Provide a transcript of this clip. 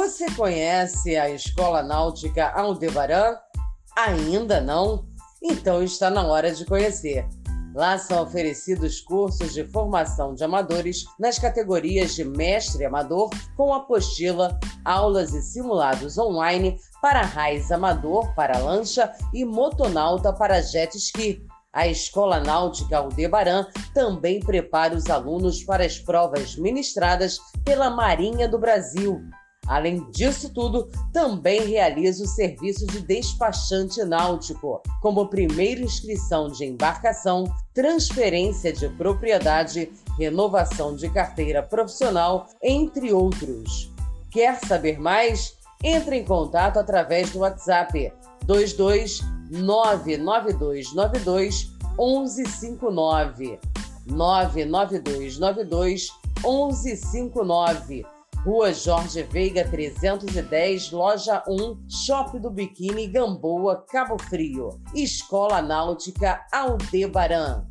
Você conhece a Escola Náutica Aldebaran? Ainda não? Então está na hora de conhecer. Lá são oferecidos cursos de formação de amadores nas categorias de mestre amador, com apostila, aulas e simulados online para raiz amador para lancha e motonauta para jet ski. A Escola Náutica Aldebaran também prepara os alunos para as provas ministradas pela Marinha do Brasil. Além disso tudo, também realiza o serviço de despachante náutico, como primeira inscrição de embarcação, transferência de propriedade, renovação de carteira profissional, entre outros. Quer saber mais? Entre em contato através do WhatsApp 22 99292 1159 99292 1159 Rua Jorge Veiga 310, Loja 1, Shopping do Biquíni, Gamboa, Cabo Frio. Escola Náutica Aldebaran.